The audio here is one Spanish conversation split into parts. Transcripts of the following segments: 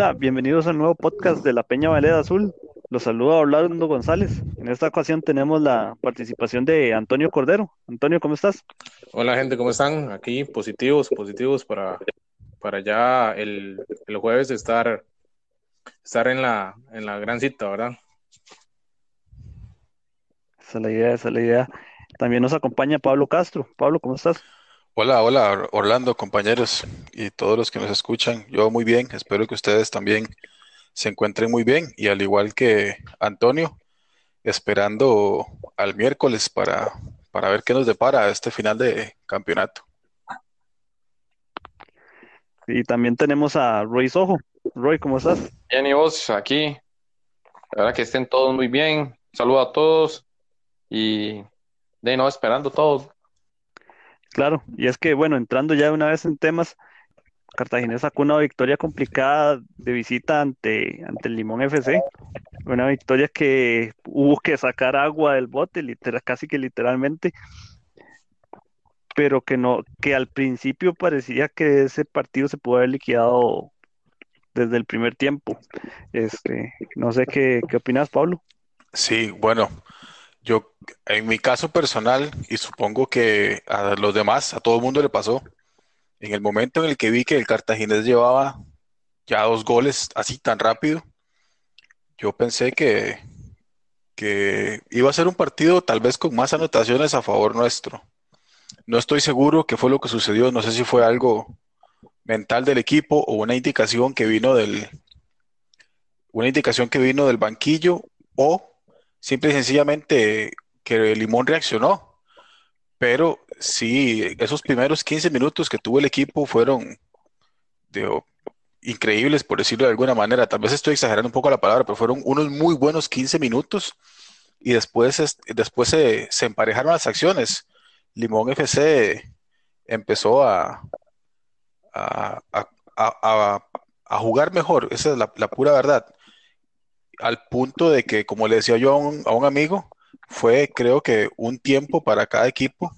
Hola, bienvenidos al nuevo podcast de la Peña Valeda Azul. Los saluda Orlando González. En esta ocasión tenemos la participación de Antonio Cordero. Antonio, ¿cómo estás? Hola gente, ¿cómo están? Aquí positivos, positivos para, para ya el, el jueves estar, estar en, la, en la gran cita, ¿verdad? Esa es la idea, esa es la idea. También nos acompaña Pablo Castro. Pablo, ¿cómo estás? Hola, hola Orlando, compañeros y todos los que nos escuchan. Yo muy bien, espero que ustedes también se encuentren muy bien y al igual que Antonio, esperando al miércoles para, para ver qué nos depara este final de campeonato. Y también tenemos a Roy Sojo. Roy, ¿cómo estás? Bien, y vos aquí. La verdad que estén todos muy bien. Saludo a todos y de no esperando todos. Claro, y es que, bueno, entrando ya una vez en temas, Cartagena sacó una victoria complicada de visita ante, ante el Limón FC. Una victoria que hubo que sacar agua del bote, literal, casi que literalmente, pero que no, que al principio parecía que ese partido se pudo haber liquidado desde el primer tiempo. Este, no sé qué, qué opinas, Pablo. Sí, bueno, yo, en mi caso personal, y supongo que a los demás, a todo el mundo le pasó, en el momento en el que vi que el Cartaginés llevaba ya dos goles así tan rápido, yo pensé que, que iba a ser un partido tal vez con más anotaciones a favor nuestro. No estoy seguro qué fue lo que sucedió, no sé si fue algo mental del equipo o una indicación que vino del una indicación que vino del banquillo o simple y sencillamente que Limón reaccionó. Pero sí, esos primeros 15 minutos que tuvo el equipo fueron increíbles, por decirlo de alguna manera. Tal vez estoy exagerando un poco la palabra, pero fueron unos muy buenos 15 minutos y después, después se, emparejaron las acciones. Limón FC empezó a, jugar mejor, esa es la pura verdad al punto de que, como le decía yo a un, amigo, fue creo que un tiempo para cada equipo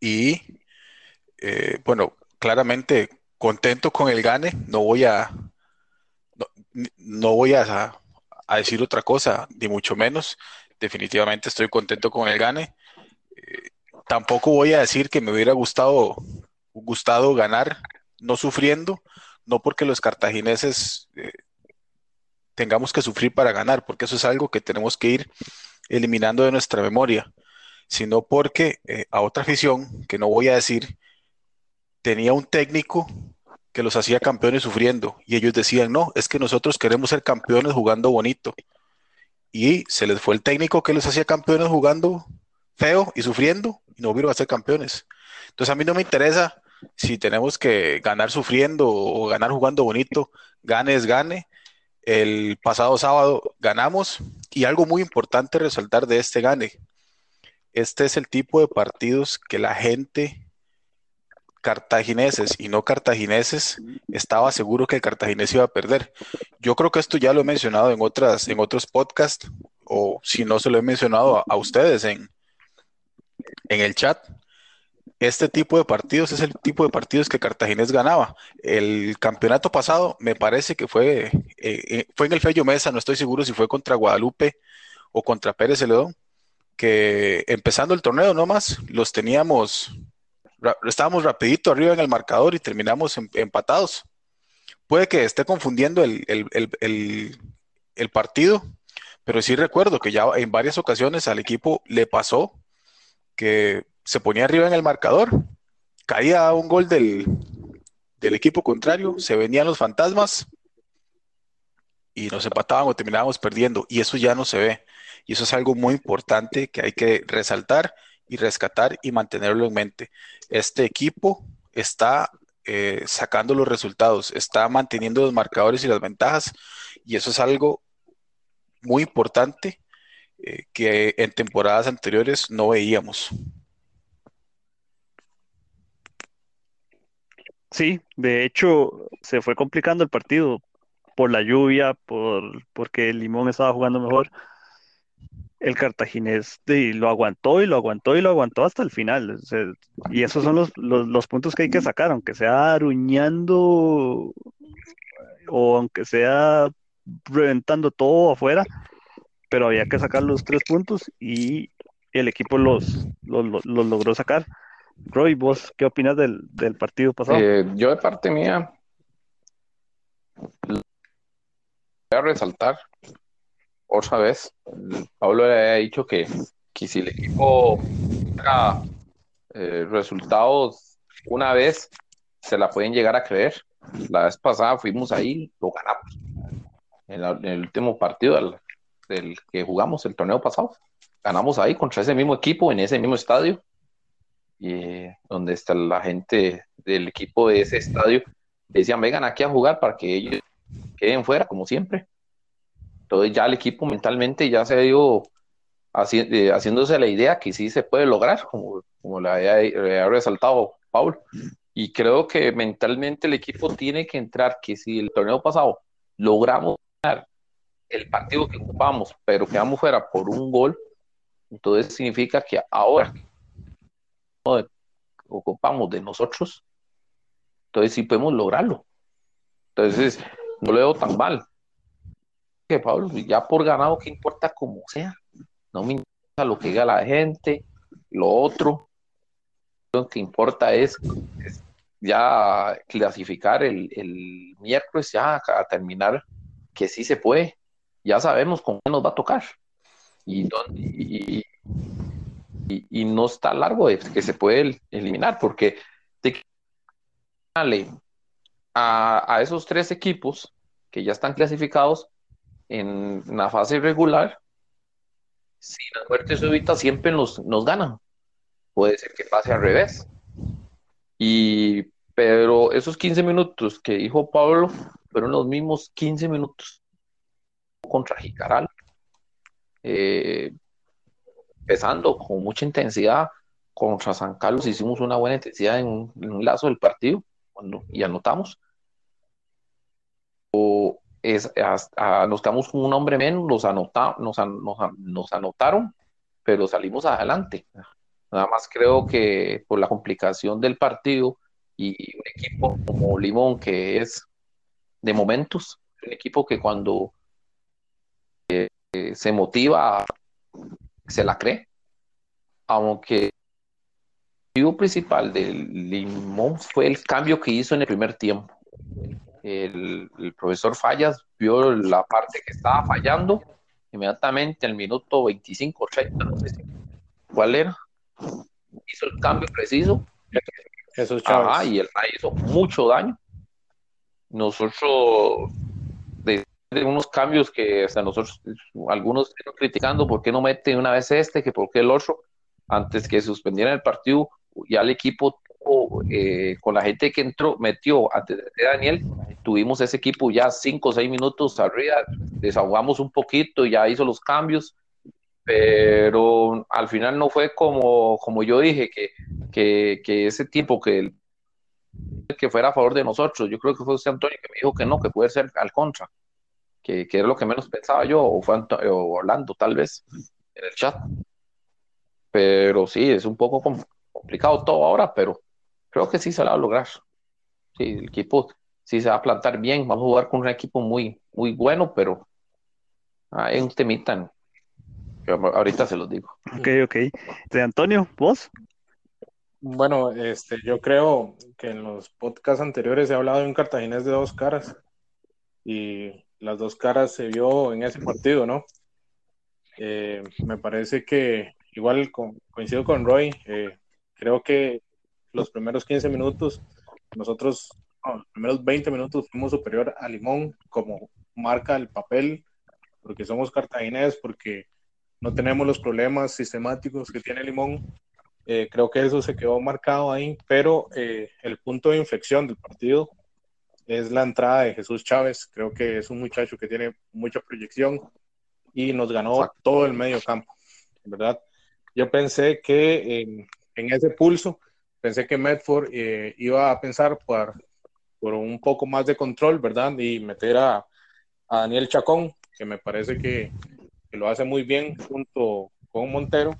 y eh, bueno, claramente contento con el gane, no voy a no, voy a, decir otra cosa, ni mucho menos, definitivamente estoy contento con el gane. Eh, tampoco voy a decir que me hubiera gustado, gustado ganar no sufriendo, no porque los cartagineses eh, tengamos que sufrir para ganar, porque eso es algo que tenemos que ir eliminando de nuestra memoria, sino porque eh, a otra afición, que no voy a decir, tenía un técnico que los hacía campeones sufriendo y ellos decían, no, es que nosotros queremos ser campeones jugando bonito. Y se les fue el técnico que los hacía campeones jugando feo y sufriendo y no volvieron a ser campeones. Entonces a mí no me interesa si tenemos que ganar sufriendo o ganar jugando bonito, gane es gane, el pasado sábado ganamos y algo muy importante resaltar de este gane. Este es el tipo de partidos que la gente cartagineses y no cartagineses estaba seguro que el cartaginés iba a perder. Yo creo que esto ya lo he mencionado en otras en otros podcasts o si no se lo he mencionado a, a ustedes en, en el chat este tipo de partidos es el tipo de partidos que Cartaginés ganaba. El campeonato pasado me parece que fue, eh, eh, fue en el Fello Mesa, no estoy seguro si fue contra Guadalupe o contra Pérez Celedón, que empezando el torneo nomás los teníamos, estábamos rapidito arriba en el marcador y terminamos em, empatados. Puede que esté confundiendo el, el partido, pero sí recuerdo que ya en varias ocasiones al equipo le pasó que se ponía arriba en el marcador, caía un gol del, equipo contrario, se venían los fantasmas y nos empataban o terminábamos perdiendo. Y eso ya no se ve. Y eso es algo muy importante que hay que resaltar y rescatar y mantenerlo en mente. Este equipo está eh, sacando los resultados, está manteniendo los marcadores y las ventajas. Y eso es algo muy importante eh, que en temporadas anteriores no veíamos. Sí, de hecho se fue complicando el partido por la lluvia, por porque el Limón estaba jugando mejor. El cartaginés lo aguantó y lo aguantó y lo aguantó hasta el final. y esos son los, puntos que hay que sacar, aunque sea aruñando o aunque sea reventando todo afuera, pero había que sacar los tres puntos y el equipo los, los, logró sacar. Roy, ¿vos qué opinas del, partido pasado? Eh, yo de parte mía a resaltar otra vez, Pablo le había dicho que, que si el equipo saca eh, resultados una vez, se la pueden llegar a creer. La vez pasada fuimos ahí, lo ganamos. En, el último partido del, que jugamos, el torneo pasado, ganamos ahí contra ese mismo equipo, en ese mismo estadio, y donde está la gente del equipo de ese estadio. Decían, vengan aquí a jugar para que ellos queden fuera, como siempre. Entonces ya el equipo mentalmente ya se ha ido eh, haciéndose la idea que sí se puede lograr, como, como le había, resaltado Paul. Y creo que mentalmente el equipo tiene que entrar, que si el torneo pasado logramos ganar el partido que ocupamos, pero quedamos fuera por un gol, entonces significa que ahora ocupamos de nosotros, entonces sí podemos lograrlo. Entonces, no lo veo tan mal. Que Pablo, ya por ganado, ¿qué importa como sea? No me importa lo que diga la gente, lo otro. Lo que importa es, ya clasificar el, miércoles, ya a terminar que sí se puede. Ya sabemos con qué nos va a tocar. Y, y, y, no está largo de que se puede eliminar, porque te a, esos tres equipos que ya están clasificados en la fase regular, si la muerte súbita siempre nos, nos ganan. Puede ser que pase al revés. Y, pero esos 15 minutos que dijo Pablo fueron los mismos 15 minutos contra Jicaral. Eh, empezando con mucha intensidad contra San Carlos, hicimos una buena intensidad en un, lazo del partido y anotamos es, nos quedamos con un hombre menos, nos, anota, nos, nos, anotaron, pero salimos adelante. Nada más creo que por la complicación del partido y un equipo como Limón, que es de momentos, un equipo que cuando eh, se motiva, se la cree, aunque el motivo principal del Limón fue el cambio que hizo en el primer tiempo el, profesor Fallas vio la parte que estaba fallando, inmediatamente al minuto 25 30, no sé cuál era, hizo el cambio preciso. Jesús Chávez. y el hizo mucho daño. Nosotros, de, unos cambios que hasta nosotros, algunos están criticando, ¿por qué no mete una vez este, que por qué el otro? Antes que suspendieran el partido, ya el equipo eh, con la gente que entró, metió antes de Daniel, tuvimos ese equipo ya cinco o seis minutos arriba, desahogamos un poquito, ya hizo los cambios, pero al final no fue como, como yo dije, que, que, que ese tiempo que, que fuera a favor de nosotros, yo creo que fue usted Antonio que me dijo que no, que puede ser al contra, que, que era lo que menos pensaba yo, o fue Orlando tal vez, en el chat. Pero sí, es un poco complicado todo ahora, pero creo que sí se va a lograr. Sí, el equipo sí se va a plantar bien. Vamos a jugar con un equipo muy, muy bueno, pero hay un temita. Ahorita se los digo. Ok, ok. De Antonio, ¿vos? Bueno, este, yo creo que en los podcasts anteriores he hablado de un cartaginés de dos caras y las dos caras se vio en ese partido, ¿no? Eh, me parece que igual coincido con Roy, eh, creo que los primeros 15 minutos, nosotros, los primeros 20 minutos fuimos superior a Limón, como marca el papel, porque somos cartagineses, porque no tenemos los problemas sistemáticos que tiene Limón. Eh, creo que eso se quedó marcado ahí, pero eh, el punto de inflexión del partido es la entrada de Jesús Chávez. Creo que es un muchacho que tiene mucha proyección y nos ganó todo el medio campo, ¿verdad? Yo pensé que en ese pulso pensé que Medford eh, iba a pensar por, por un poco más de control, ¿verdad? Y meter a, a Daniel Chacón, que me parece que, que, lo hace muy bien junto con Montero,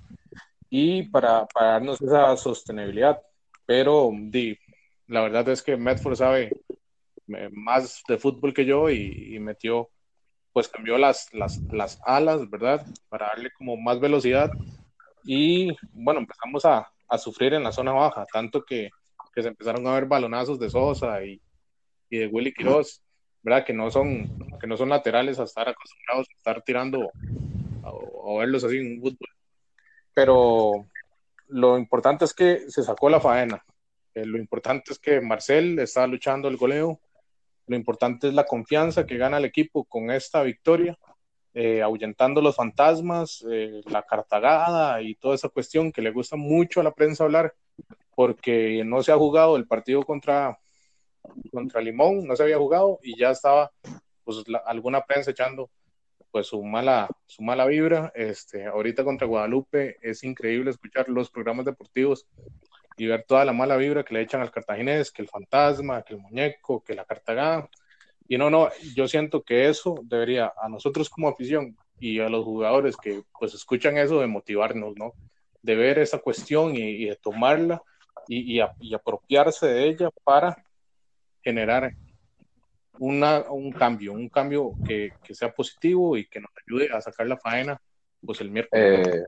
y para, para darnos esa sostenibilidad. Pero di, la verdad es que Medford sabe, más de fútbol que yo y, metió, pues cambió las, las, las, alas, ¿verdad? Para darle como más velocidad. Y bueno, empezamos a, a sufrir en la zona baja, tanto que, que, se empezaron a ver balonazos de Sosa y, y de Willy Quiroz, ¿verdad? Que no, son, que no son laterales a estar acostumbrados a estar tirando o, verlos así en fútbol. Pero lo importante es que se sacó la faena. Eh, lo importante es que Marcel está luchando el goleo. Lo importante es la confianza que gana el equipo con esta victoria, eh, ahuyentando los fantasmas, eh, la cartagada y toda esa cuestión que le gusta mucho a la prensa hablar, porque no se ha jugado el partido contra, contra Limón, no se había jugado y ya estaba pues, alguna prensa echando pues su mala, su mala vibra. Este, ahorita contra Guadalupe es increíble escuchar los programas deportivos y ver toda la mala vibra que le echan al cartaginés, que el fantasma, que el muñeco, que la cartagada. Y no, no, yo siento que eso debería a nosotros como afición y a los jugadores que pues escuchan eso de motivarnos, ¿no? De ver esa cuestión y, de tomarla y, y, apropiarse de ella para generar una, un cambio, un cambio que, que, sea positivo y que nos ayude a sacar la faena pues el miércoles. Eh,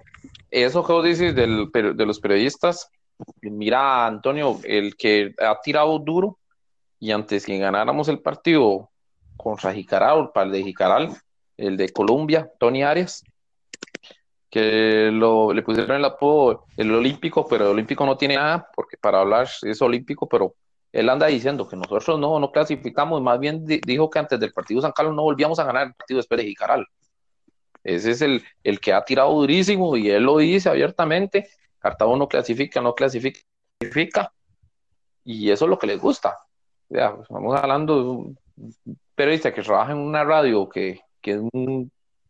eso que vos dices del, de los periodistas, mira, Antonio, el que ha tirado duro y antes que ganáramos el partido contra Jicaral, para el de Jicaral, el de Colombia, Tony Arias, que lo, le pusieron el apodo el olímpico, pero el olímpico no tiene nada, porque para hablar es olímpico, pero él anda diciendo que nosotros no, no clasificamos, más bien dijo que antes del partido San Carlos no volvíamos a ganar el partido después de Jicaral. Ese es el, el que ha tirado durísimo y él lo dice abiertamente Cartago no clasifica, no clasifica, y eso es lo que les gusta. Ya, pues, estamos hablando de un periodista que trabaja en una radio que, que es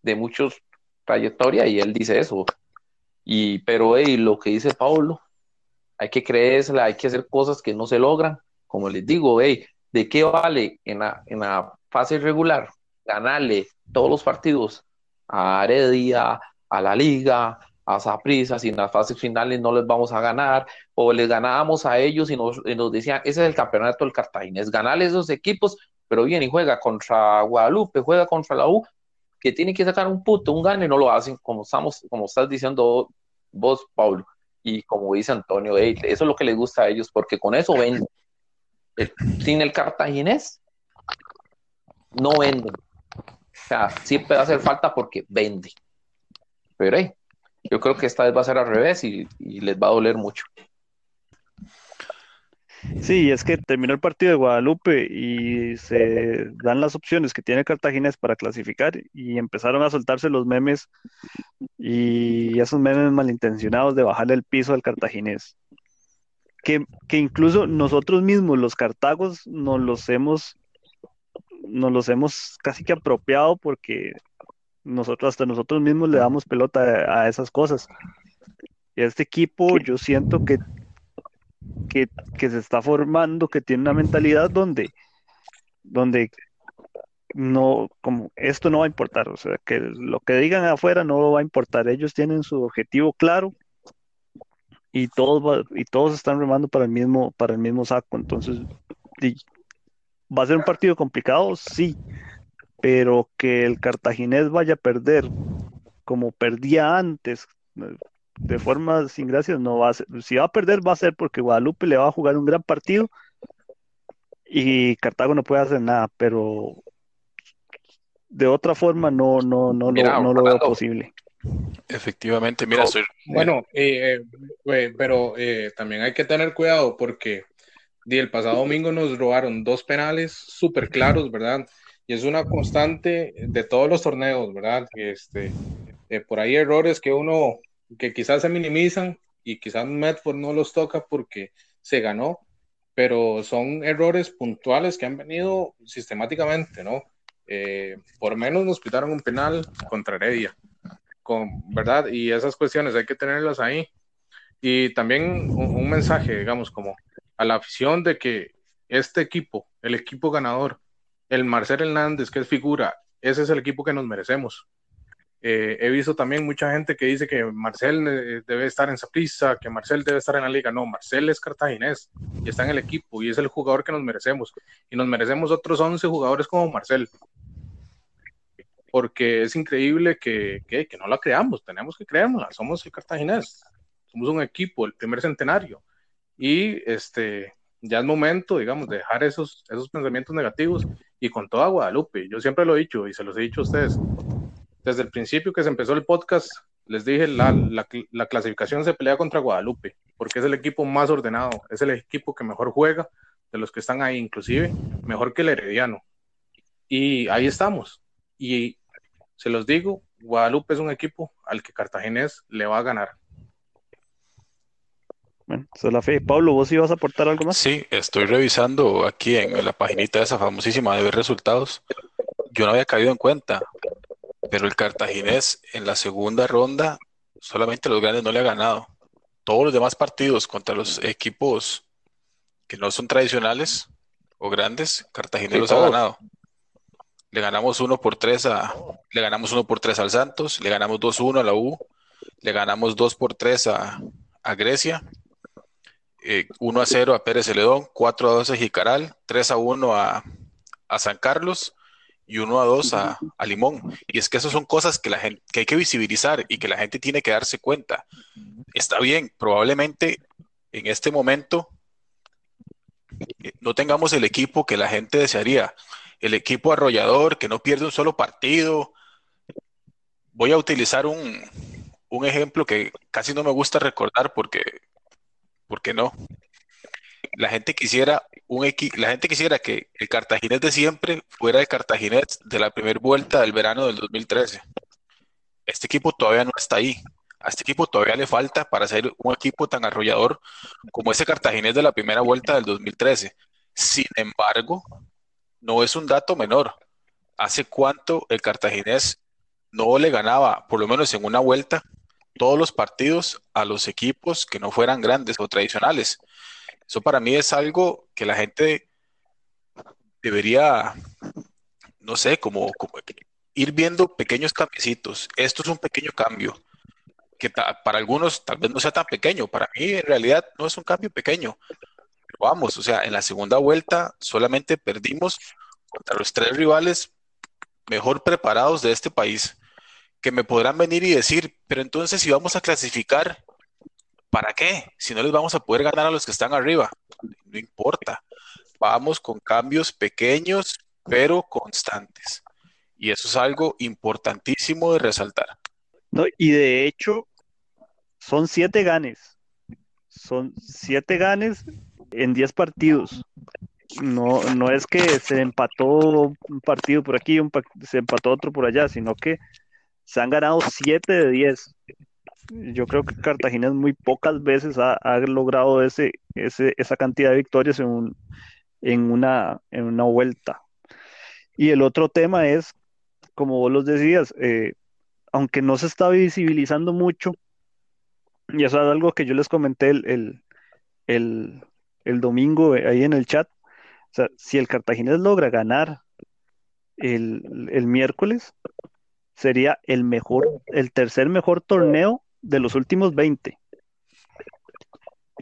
de muchos trayectoria y él dice eso. Y, pero hey, lo que dice Pablo, hay que creérsela, hay que hacer cosas que no se logran. Como les digo, hey, ¿de qué vale en la, en la fase regular ganarle todos los partidos a Heredia, a la Liga, a Saprisa, si en las fases finales no les vamos a ganar, o les ganábamos a ellos y nos, decían, ese es el campeonato del Cartaginés, ganarle esos equipos, pero viene y juega contra Guadalupe, juega contra la U, que tiene que sacar un puto, un gane, y no lo hacen, como estamos, como estás diciendo vos, Pablo, y como dice Antonio, eso es lo que les gusta a ellos, porque con eso venden. sin el cartaginés, no venden. O sea, siempre va a hacer falta porque vende. Pero hey, yo creo que esta vez va a ser al revés y, les va a doler mucho. Sí, es que terminó el partido de Guadalupe y se dan las opciones que tiene Cartaginés para clasificar y empezaron a soltarse los memes y esos memes malintencionados de bajarle el piso al Cartaginés. Que, que incluso nosotros mismos, los cartagos, nos los hemos, nos los hemos casi que apropiado porque nosotros, hasta nosotros mismos le damos pelota a, esas cosas. Y este equipo yo siento que, que, se está formando, que tiene una mentalidad donde, donde no, como esto no va a importar, o sea, que lo que digan afuera no va a importar, ellos tienen su objetivo claro y todos, y todos están remando para el mismo, para el mismo saco, entonces, ¿va a ser un partido complicado? Sí, pero que el cartaginés vaya a perder como perdía antes, de forma sin gracias, no va a ser. Si va a perder, va a ser porque Guadalupe le va a jugar un gran partido y Cartago no puede hacer nada, pero de otra forma no, no, no, no lo veo posible. Efectivamente, mira, soy... Bueno, eh, eh, pero eh, también hay que tener cuidado porque el pasado domingo nos robaron dos penales súper claros, ¿verdad? Y es una constante de todos los torneos, ¿verdad? Este, eh, por ahí errores que uno, que quizás se minimizan y quizás Medford no los toca porque se ganó, pero son errores puntuales que han venido sistemáticamente, ¿no? Eh, por menos nos pitaron un penal contra Heredia, con, ¿verdad? Y esas cuestiones hay que tenerlas ahí. Y también un mensaje, digamos, como a la afición de que este equipo, el equipo ganador, el Marcel Hernández, que es figura, ese es el equipo que nos merecemos. Eh, he visto también mucha gente que dice que Marcel eh, debe estar en Saprissa, que Marcel debe estar en la liga. No, Marcel es cartaginés y está en el equipo y es el jugador que nos merecemos. Y nos merecemos otros 11 jugadores como Marcel. Porque es increíble que, que, no la creamos, tenemos que creérnosla. Somos el cartaginés, somos un equipo, el primer centenario. Y este, ya es momento, digamos, de dejar esos, esos pensamientos negativos y con toda Guadalupe. Yo siempre lo he dicho y se los he dicho a ustedes desde el principio que se empezó el podcast, les dije, la, la, clasificación se pelea contra Guadalupe, porque es el equipo más ordenado, es el equipo que mejor juega de los que están ahí, inclusive mejor que el Herediano. Y ahí estamos. Y se los digo, Guadalupe es un equipo al que Cartaginés le va a ganar. Bueno, esa es la fe. Pablo, ¿vos ibas a aportar algo más? Sí, estoy revisando aquí en la paginita esa famosísima de ver resultados. Yo no había caído en cuenta, pero el Cartaginés en la segunda ronda solamente los grandes no le ha ganado. Todos los demás partidos contra los equipos que no son tradicionales o grandes, Cartaginés los ha ganado. Le ganamos 1 por 3 a le ganamos 1 por 3 al Santos, le ganamos 2-1 a la U, le ganamos 2 por 3 a, a Grecia, 1 eh, a 0 a Pérez Celedón, 4 a 2 a Jicaral, 3 a 1 a, a San Carlos, y uno a dos a, Limón. Y es que esas son cosas que, la gente, que hay que visibilizar y que la gente tiene que darse cuenta. Está bien, probablemente en este momento eh, no tengamos el equipo que la gente desearía. El equipo arrollador que no pierde un solo partido. Voy a utilizar un, un ejemplo que casi no me gusta recordar porque, porque no la gente quisiera un la gente quisiera que el Cartaginés de siempre fuera el Cartaginés de la primera vuelta del verano del 2013. Este equipo todavía no está ahí. A este equipo todavía le falta para ser un equipo tan arrollador como ese Cartaginés de la primera vuelta del 2013. Sin embargo, no es un dato menor. ¿Hace cuánto el Cartaginés no le ganaba, por lo menos en una vuelta, todos los partidos a los equipos que no fueran grandes o tradicionales? Eso para mí es algo que la gente debería, no sé, como, ir viendo pequeños cambiecitos. Esto es un pequeño cambio, que para algunos tal vez no sea tan pequeño, para mí en realidad no es un cambio pequeño. Pero vamos, o sea, en la segunda vuelta solamente perdimos contra los tres rivales mejor preparados de este país, que me podrán venir y decir, pero entonces si vamos a clasificar ¿Para qué? Si no les vamos a poder ganar a los que están arriba. No importa. Vamos con cambios pequeños, pero constantes. Y eso es algo importantísimo de resaltar. No, y de hecho, son siete ganes. Son siete ganes en diez partidos. No, no es que se empató un partido por aquí, un, se empató otro por allá, sino que se han ganado siete de diez yo creo que Cartagena muy pocas veces ha, logrado ese, esa cantidad de victorias en, una, en una vuelta. Y el otro tema es, como vos los decías, eh, aunque no se está visibilizando mucho, y eso es algo que yo les comenté el, el, domingo ahí en el chat, si el Cartaginés logra ganar el, el miércoles, sería el mejor, el tercer mejor torneo de los últimos 20.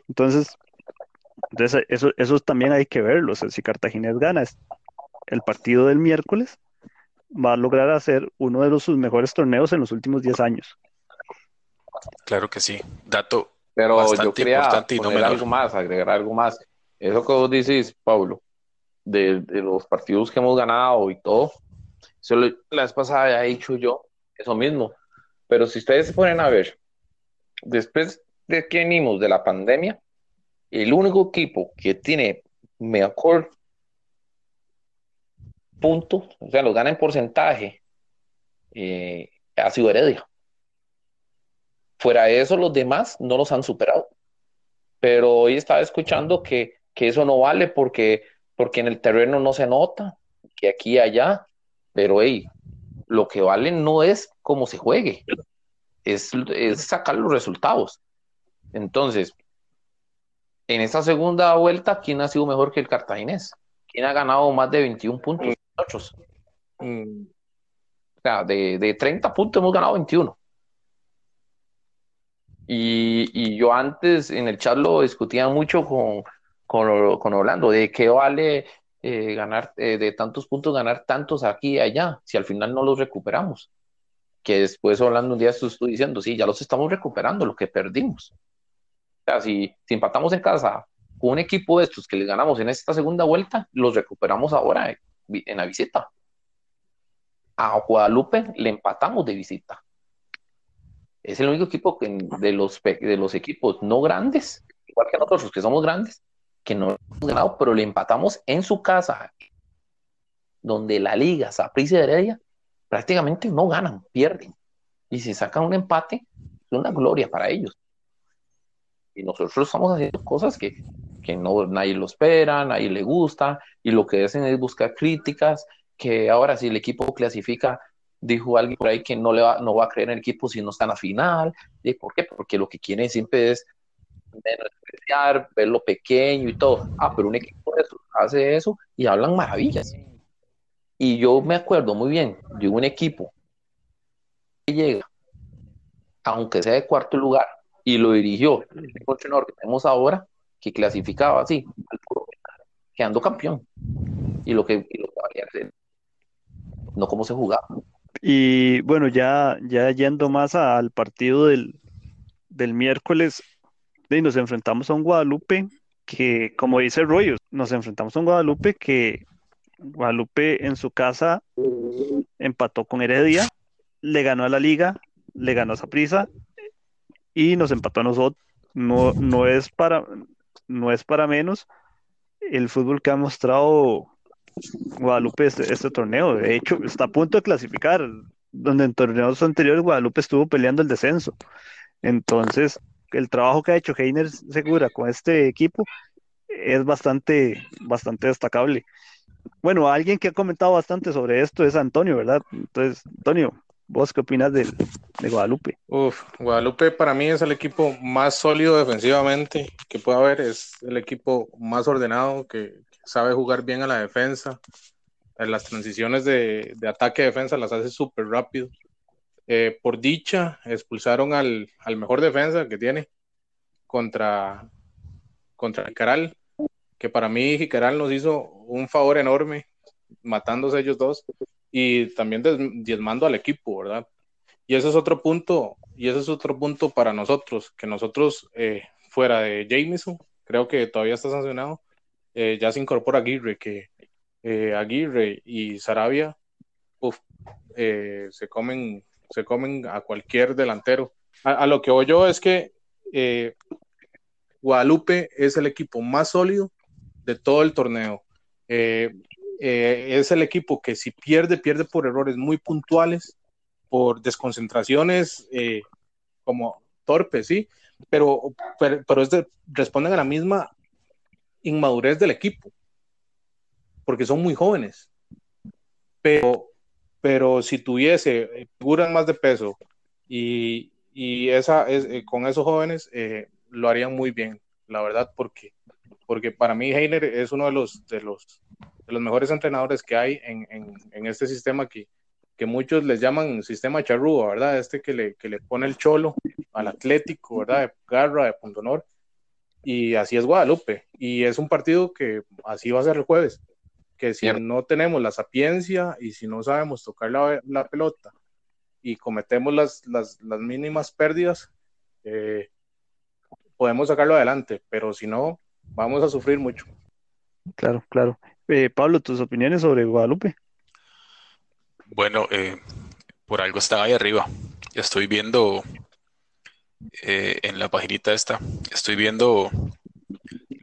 Entonces, entonces eso, eso también hay que verlo. si Cartaginés gana el partido del miércoles, va a lograr hacer uno de los, sus mejores torneos en los últimos 10 años. Claro que sí. Dato Pero yo quería importante y no algo más, agregar algo más. Eso que vos dices, Pablo, de, los partidos que hemos ganado y todo, la vez pasada he dicho yo eso mismo. Pero si ustedes se ponen a ver después de que venimos de la pandemia, el único equipo que tiene mejor punto, o sea, los gana en porcentaje, eh, ha sido Heredia. Fuera de eso, los demás no los han superado. Pero hoy estaba escuchando que, eso no vale porque, porque en el terreno no se nota, que aquí y allá, pero hey, lo que vale no es cómo se juegue, es, sacar los resultados. Entonces, en esta segunda vuelta, ¿quién ha sido mejor que el cartaginés? ¿Quién ha ganado más de 21 puntos? Mm. sea, de, de 30 puntos hemos ganado 21. Y, y, yo antes en el chat lo discutía mucho con, con, con Orlando, de qué vale eh, ganar eh, de tantos puntos, ganar tantos aquí y allá, si al final no los recuperamos. Que después Orlando un día estoy diciendo, sí, ya los estamos recuperando, lo que perdimos. O sea, si, empatamos en casa con un equipo de estos que les ganamos en esta segunda vuelta, los recuperamos ahora en, en la visita. A Guadalupe le empatamos de visita es el único equipo de, los, de los equipos no grandes, igual que nosotros que somos grandes, que no hemos ganado, pero le empatamos en su casa, donde la liga, Saprissa y Heredia, prácticamente no ganan, pierden. Y si sacan un empate, es una gloria para ellos. Y nosotros estamos haciendo cosas que, que no, nadie lo espera, nadie le gusta, y lo que hacen es buscar críticas, que ahora si el equipo clasifica dijo alguien por ahí que no, le va, no va a creer en el equipo si no está en la final. ¿Y por qué? Porque lo que quieren siempre es menospreciar, verlo pequeño y todo. Ah, pero un equipo hace eso y hablan maravillas. Y yo me acuerdo muy bien de un equipo que llega, aunque sea de cuarto lugar, y lo dirigió el entrenador que tenemos ahora, que clasificaba así, quedando campeón. Y lo que, y lo que no cómo se jugaba. Y bueno, ya, ya yendo más al partido del, miércoles, y nos enfrentamos a un Guadalupe que, como dice Royos, nos enfrentamos a un Guadalupe que Guadalupe en su casa empató con Heredia, le ganó a la liga, le ganó a Saprisa y nos empató a nosotros. No, no, es para, no es para menos el fútbol que ha mostrado Guadalupe este, este, torneo. De hecho, está a punto de clasificar, donde en torneos anteriores Guadalupe estuvo peleando el descenso. Entonces, el trabajo que ha hecho Heiner Segura con este equipo es bastante, bastante destacable. Bueno, alguien que ha comentado bastante sobre esto es Antonio, ¿verdad? Entonces, Antonio, ¿vos qué opinas de, de Guadalupe? Uf, Guadalupe para mí es el equipo más sólido defensivamente que puede haber, es el equipo más ordenado que, sabe jugar bien a la defensa. En las transiciones de, ataque-defensa las hace súper rápido. Eh, por dicha, expulsaron al, mejor defensa que tiene contra, contra Jicaral, que para mí Jicaral nos hizo un favor enorme matándose ellos dos y también diezmando al equipo, ¿verdad? Y ese es otro punto, y ese es otro punto para nosotros, que nosotros eh, fuera de Jameson, creo que todavía está sancionado, eh, ya se incorpora Aguirre, que eh, Aguirre y Sarabia eh, se, comen, se comen a cualquier delantero. A, lo que voy yo es que Guadalupe es el equipo más sólido de todo el torneo. es el equipo que si pierde, pierde por errores muy puntuales, por desconcentraciones como torpes, sí, pero, pero, es responden a la misma inmadurez del equipo, porque son muy jóvenes. Pero, pero si tuviese figuras más de peso y, y esa, es, eh, con esos jóvenes eh, lo harían muy bien, la verdad, porque, porque para mí Heiner es uno de los, de los, de los mejores entrenadores que hay en, en, este sistema que, que muchos les llaman sistema charrúa, ¿verdad? Este que le, que le pone el cholo al Atlético, ¿verdad? De garra, de punto honor y así es Guadalupe. Y es un partido que así va a ser el jueves. Que si no tenemos la sapiencia y si no sabemos tocar la, pelota y cometemos las, las, mínimas pérdidas, eh, podemos sacarlo adelante. Pero si no, vamos a sufrir mucho. Claro, claro. Eh, Pablo, tus opiniones sobre Guadalupe. Bueno, eh, por algo está ahí arriba. Estoy viendo eh, en la paginita esta, estoy viendo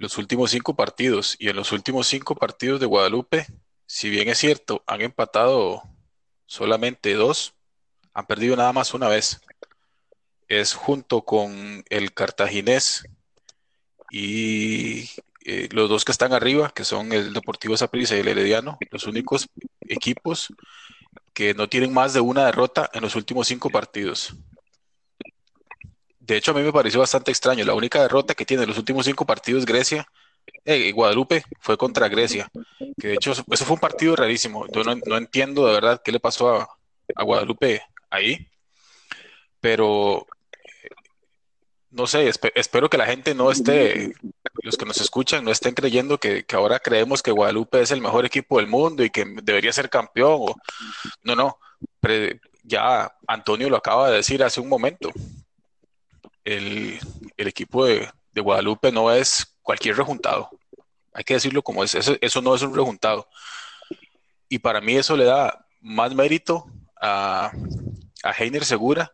los últimos cinco partidos y en los últimos cinco partidos de Guadalupe, si bien es cierto, han empatado solamente dos, han perdido nada más una vez. Es junto con el cartaginés y eh, los dos que están arriba, que son el Deportivo Saprissa y el Herediano, los únicos equipos que no tienen más de una derrota en los últimos cinco partidos. De hecho, a mí me pareció bastante extraño. La única derrota que tiene en los últimos cinco partidos Grecia, eh, Guadalupe, fue contra Grecia. Que de hecho, eso fue un partido rarísimo. Yo no, entiendo de verdad qué le pasó a, a Guadalupe ahí, pero no sé, espero que la gente no esté, los que nos escuchan, no estén creyendo que, ahora creemos que Guadalupe es el mejor equipo del mundo y que debería ser campeón. No, no, ya Antonio lo acaba de decir hace un momento. El, equipo de, Guadalupe no es cualquier rejuntado. Hay que decirlo como es. Eso, eso no es un rejuntado. Y para mí eso le da más mérito a, a Heiner Segura,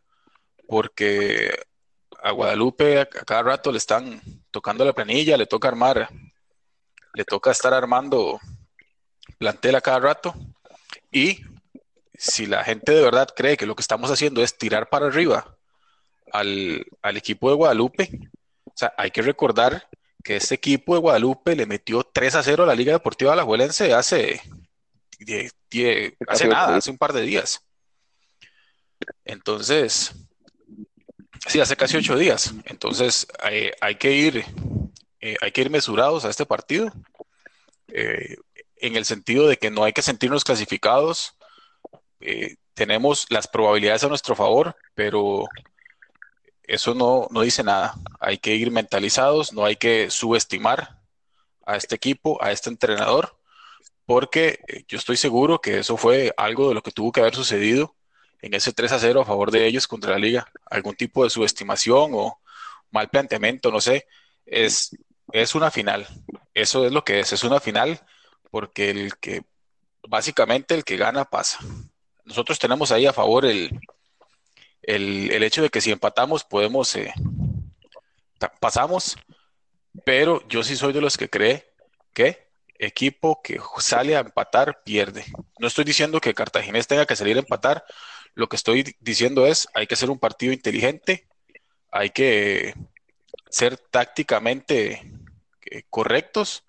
porque a Guadalupe a, cada rato le están tocando la planilla, le toca armar, le toca estar armando plantel a cada rato. Y si la gente de verdad cree que lo que estamos haciendo es tirar para arriba al, equipo de Guadalupe, o sea, hay que recordar que este equipo de Guadalupe le metió 3 a 0 a la Liga Deportiva Alajuelense hace, hace nada, hace un par de días. Entonces, Sí, hace casi ocho días. Entonces hay, que ir, eh, hay que ir mesurados a este partido, eh, en el sentido de que no hay que sentirnos clasificados. Eh, tenemos las probabilidades a nuestro favor, pero eso no, no dice nada. Hay que ir mentalizados, no hay que subestimar a este equipo, a este entrenador, porque yo estoy seguro que eso fue algo de lo que tuvo que haber sucedido en ese 3 a 0 a favor de ellos contra la liga. Algún tipo de subestimación o mal planteamiento, no sé. Es, es una final. Eso es lo que es. Es una final porque el que, básicamente el que gana pasa. Nosotros tenemos ahí a favor el, el, hecho de que si empatamos podemos, eh, pasamos, pero yo sí soy de los que cree que equipo que sale a empatar pierde. No estoy diciendo que Cartaginés tenga que salir a empatar, lo que estoy diciendo es, hay que hacer un partido inteligente, hay que ser tácticamente eh, correctos,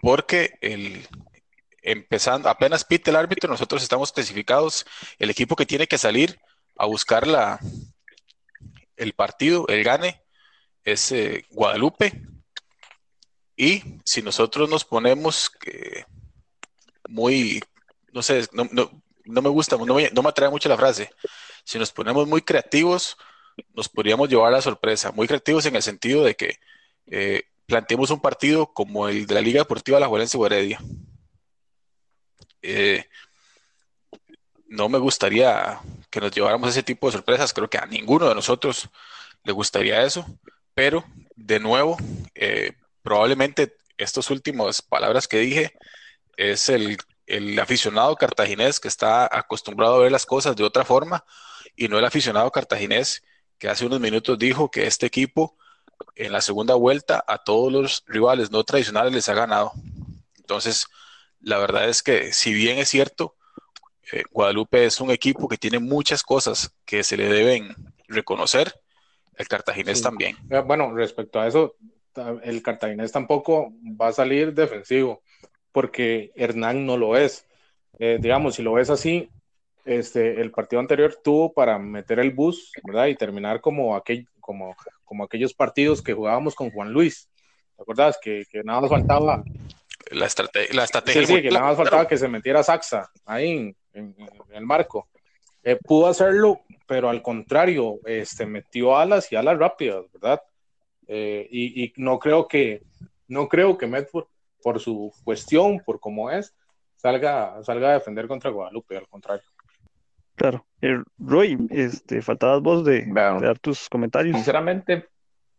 porque el, empezando, apenas pite el árbitro, nosotros estamos clasificados, el equipo que tiene que salir a buscar la, el partido, el gane, es eh, Guadalupe. Y si nosotros nos ponemos eh, muy, no sé, no, no me gusta, no me, no me atrae mucho la frase. Si nos ponemos muy creativos, nos podríamos llevar a la sorpresa. Muy creativos en el sentido de que eh, planteemos un partido como el de la Liga Deportiva La Juelense Heredia. Eh, no me gustaría que nos lleváramos ese tipo de sorpresas. Creo que a ninguno de nosotros le gustaría eso. Pero, de nuevo, eh, probablemente estas últimas palabras que dije es el el aficionado cartaginés que está acostumbrado a ver las cosas de otra forma y no el aficionado cartaginés que hace unos minutos dijo que este equipo en la segunda vuelta a todos los rivales no tradicionales les ha ganado. Entonces, la verdad es que si bien es cierto, eh, Guadalupe es un equipo que tiene muchas cosas que se le deben reconocer, el cartaginés también. Eh, bueno, respecto a eso, el cartaginés tampoco va a salir defensivo porque Hernán no lo es. Eh, digamos, si lo ves así, este, el partido anterior tuvo para meter el bus, ¿verdad? Y terminar como, aquel, como, como aquellos partidos que jugábamos con Juan Luis. ¿Te acuerdas? Que, que nada más faltaba. La, estrategia. La estrategia sí, sí, que nada más faltaba que se metiera Saxa ahí en, el marco. Eh, pudo hacerlo, pero al contrario, este, metió alas y alas rápidas, ¿verdad? Eh, y, y, no creo que no creo que Medford por su cuestión, por cómo es, salga, salga a defender contra Guadalupe, al contrario. Claro. Eh, Roy, este, faltabas vos de, dar tus comentarios. Sinceramente,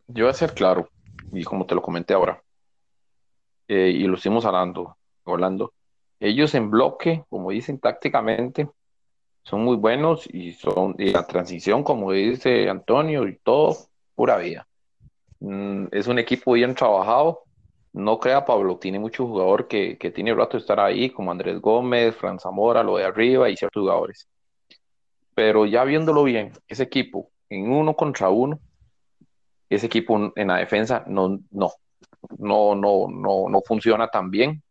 yo voy a ser claro, y como te lo comenté ahora, eh, y lo estuvimos hablando, hablando, ellos en bloque, como dicen tácticamente, son muy buenos y son y la transición, como dice Antonio, y todo, pura vida. Mm, es un equipo bien trabajado, no crea Pablo, tiene mucho jugador que, que tiene rato de estar ahí, como Andrés Gómez, Fran Zamora, lo de arriba y ciertos jugadores. Pero ya viéndolo bien, ese equipo en uno contra uno, ese equipo en la defensa no, no, no, no, no, no funciona tan bien.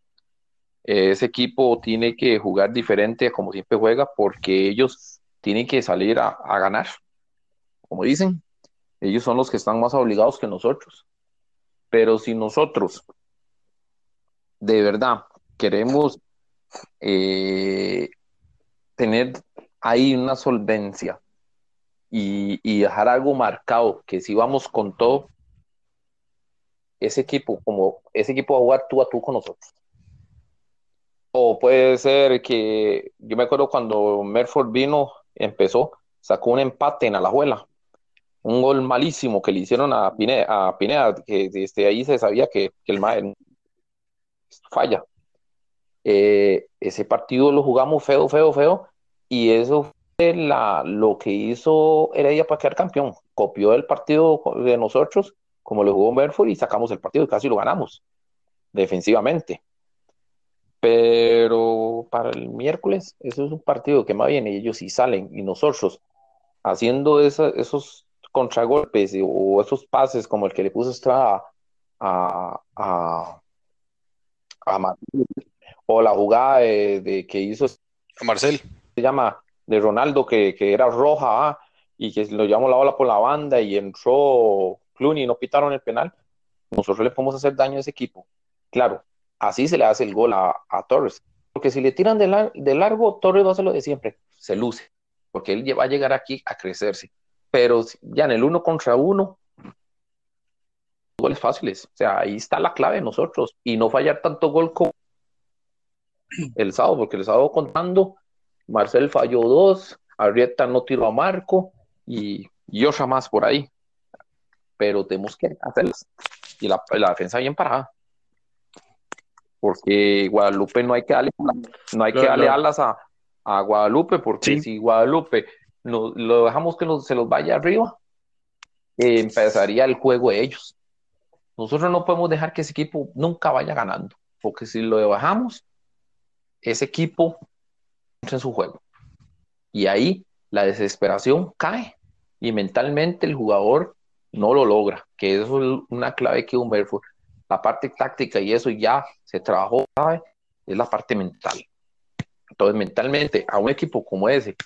Ese equipo tiene que jugar diferente como siempre juega porque ellos tienen que salir a, ganar. Como dicen, ellos son los que están más obligados que nosotros. Pero si nosotros de verdad queremos eh, tener hay una solvencia y, y dejar algo marcado, que si vamos con todo, ese equipo, como ese equipo va a jugar tú a tú con nosotros. O puede ser que, yo me acuerdo cuando Merford vino, empezó, sacó un empate en Alajuela, un gol malísimo que le hicieron a Pineda, a Pineda que desde ahí se sabía que, el MAE falla. Eh, ese partido lo jugamos feo, feo, feo, y eso fue la, lo que hizo Heredia para quedar campeón. Copió el partido de nosotros, como lo jugó Merford, y sacamos el partido y casi lo ganamos, defensivamente. Pero para el miércoles, eso es un partido que más bien ellos sí salen y nosotros haciendo esos contragolpes o esos pases como el que le puso Estrada a, a, a, o la jugada de, que hizo Marcel. se llama de Ronaldo que, que era roja ah, y que lo llamó la bola por la banda y entró Clooney y no pitaron el penal nosotros le podemos hacer daño a ese equipo. Claro así se le hace el gol a, Torres. Porque si le tiran de, largo, Torres va a hacer lo de siempre, se luce, porque él va a llegar aquí a crecerse. Pero ya en el uno contra uno, goles fáciles. O sea, ahí está la clave de nosotros. Y no fallar tanto gol como el sábado, porque el sábado contando, Marcel falló dos, Arrieta no tiró a Marco y, y otra más por ahí. Pero tenemos que hacerlas. Y la, la defensa bien parada porque Guadalupe no hay que darle, no hay que darle alas a, a, Guadalupe, porque si Guadalupe lo, lo dejamos que se los vaya arriba, eh, empezaría el juego de ellos. Nosotros no podemos dejar que ese equipo nunca vaya ganando, porque si lo dejamos, ese equipo entra en su juego. Y ahí la desesperación cae y mentalmente el jugador no lo logra, que eso es una clave que Humberto la parte táctica y eso ya se trabajó, ¿sabe? Es la parte mental. Entonces, mentalmente, a un equipo como ese,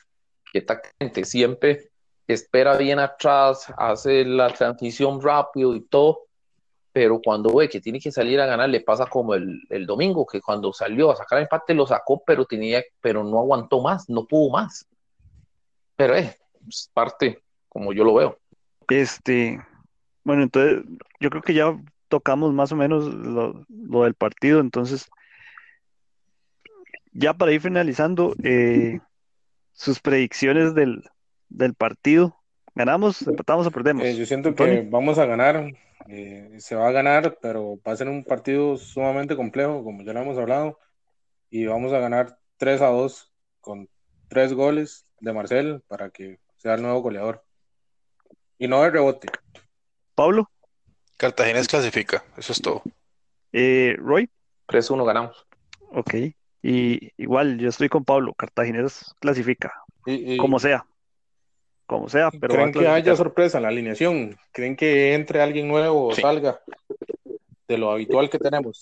que tácticamente siempre espera bien atrás, hace la transición rápido y todo, pero cuando ve que tiene que salir a ganar, le pasa como el, el domingo, que cuando salió a sacar el empate lo sacó, pero tenía, pero no aguantó más, no pudo más. Pero es parte como yo lo veo. Este, bueno, entonces yo creo que ya tocamos más o menos lo, del partido, entonces, ya para ir finalizando, eh, sus predicciones del, partido, ¿ganamos, empatamos o perdemos? Eh, yo siento que vamos a ganar, eh, se va a ganar, pero va a ser un partido sumamente complejo, como ya lo hemos hablado, y vamos a ganar 3 a 2 con tres goles de Marcel para que sea el nuevo goleador. Y no de rebote. Pablo. Cartaginés clasifica, eso es todo. Eh, Roy. 3-1 ganamos. Ok. Y igual, yo estoy con Pablo. Cartaginés clasifica. como sea. Como sea, pero. ¿Creen que haya sorpresa en la alineación? ¿Creen que entre alguien nuevo o salga de lo habitual que tenemos?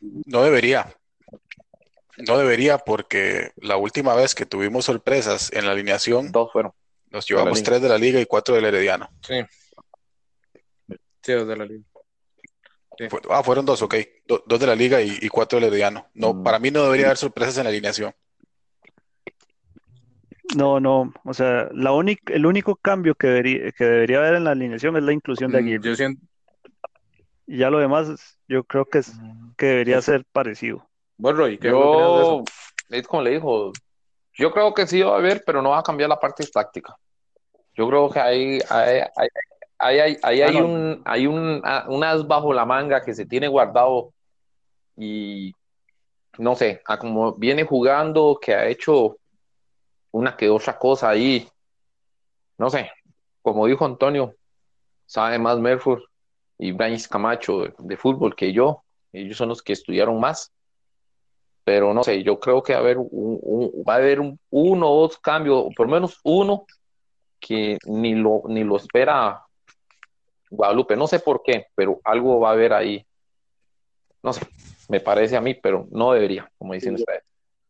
No debería. No debería porque la última vez que tuvimos sorpresas en la alineación. Dos fueron. Nos llevamos tres de la liga y cuatro del Herediano. Sí. Sí, dos de la liga. Ah, fueron dos, ok. dos de la liga y, cuatro del Herediano. No, mm. para mí no debería haber sorpresas en la alineación. No, no, o sea, la única, el único cambio que debería, que debería haber en la alineación es la inclusión de mm, Aguirre. Yo siento... Y ya lo demás, yo creo que, es, que debería ser parecido. Bueno, ¿y qué yo, es como le dijo, yo creo que sí va a haber, pero no va a cambiar la parte táctica. Yo creo que hay, hay, ahí hay, ahí hay, un, hay un, ah, as bajo la manga que se tiene guardado y no sé, a como viene jugando, que ha hecho una que otra cosa ahí, no sé, como dijo Antonio, sabe más Merford y Brian Camacho de, fútbol que yo, ellos son los que estudiaron más, pero no sé, yo creo que va a haber, un, va a haber uno o dos cambios, por lo menos uno que ni lo, ni lo espera Guadalupe. No sé por qué, pero algo va a haber ahí. No sé, me parece a mí, pero no debería, como dicen ustedes.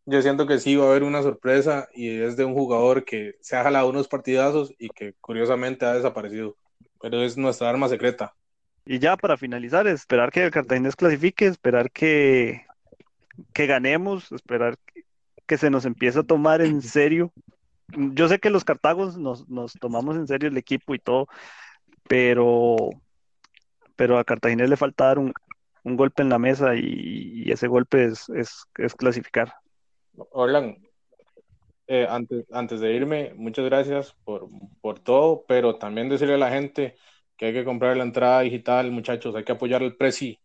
Yo siento que sí va a haber una sorpresa y es de un jugador que se ha jalado unos partidazos y que curiosamente ha desaparecido. Pero es nuestra arma secreta. Y ya para finalizar, esperar que el Cartaginés clasifique, esperar que, que ganemos, esperar que se nos empiece a tomar en serio yo sé que los Cartagos nos, nos tomamos en serio el equipo y todo, pero, pero a Cartagena le falta dar un, un golpe en la mesa y, y ese golpe es, es, es clasificar. Orlan, eh, antes, antes de irme, muchas gracias por, por todo, pero también decirle a la gente que hay que comprar la entrada digital, muchachos, hay que apoyar el Prezi,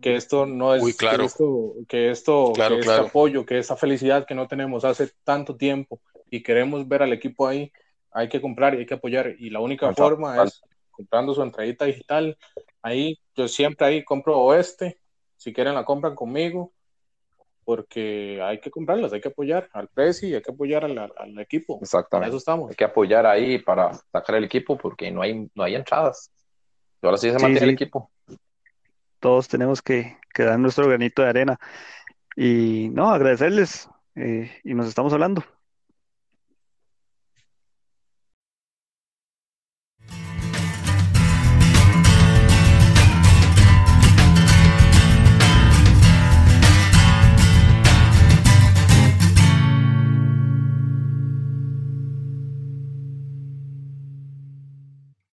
que esto no es Uy, claro. que esto, que esto Claro, que este claro. apoyo, que esa felicidad que no tenemos hace tanto tiempo y queremos ver al equipo ahí, hay que comprar y hay que apoyar. Y la única Mucho forma falta. es comprando su entradita digital. Ahí, yo siempre ahí compro Oeste, si quieren la compran conmigo, porque hay que comprarlas, hay que apoyar al Prezi y hay que apoyar al, al- equipo. Para Exactamente. eso estamos. Hay que apoyar ahí para sacar el equipo porque no hay, no hay entradas. Y ahora sí se Sí, mantiene el equipo. Todos tenemos que, que dar nuestro granito de arena. Y no, agradecerles eh, y nos estamos hablando.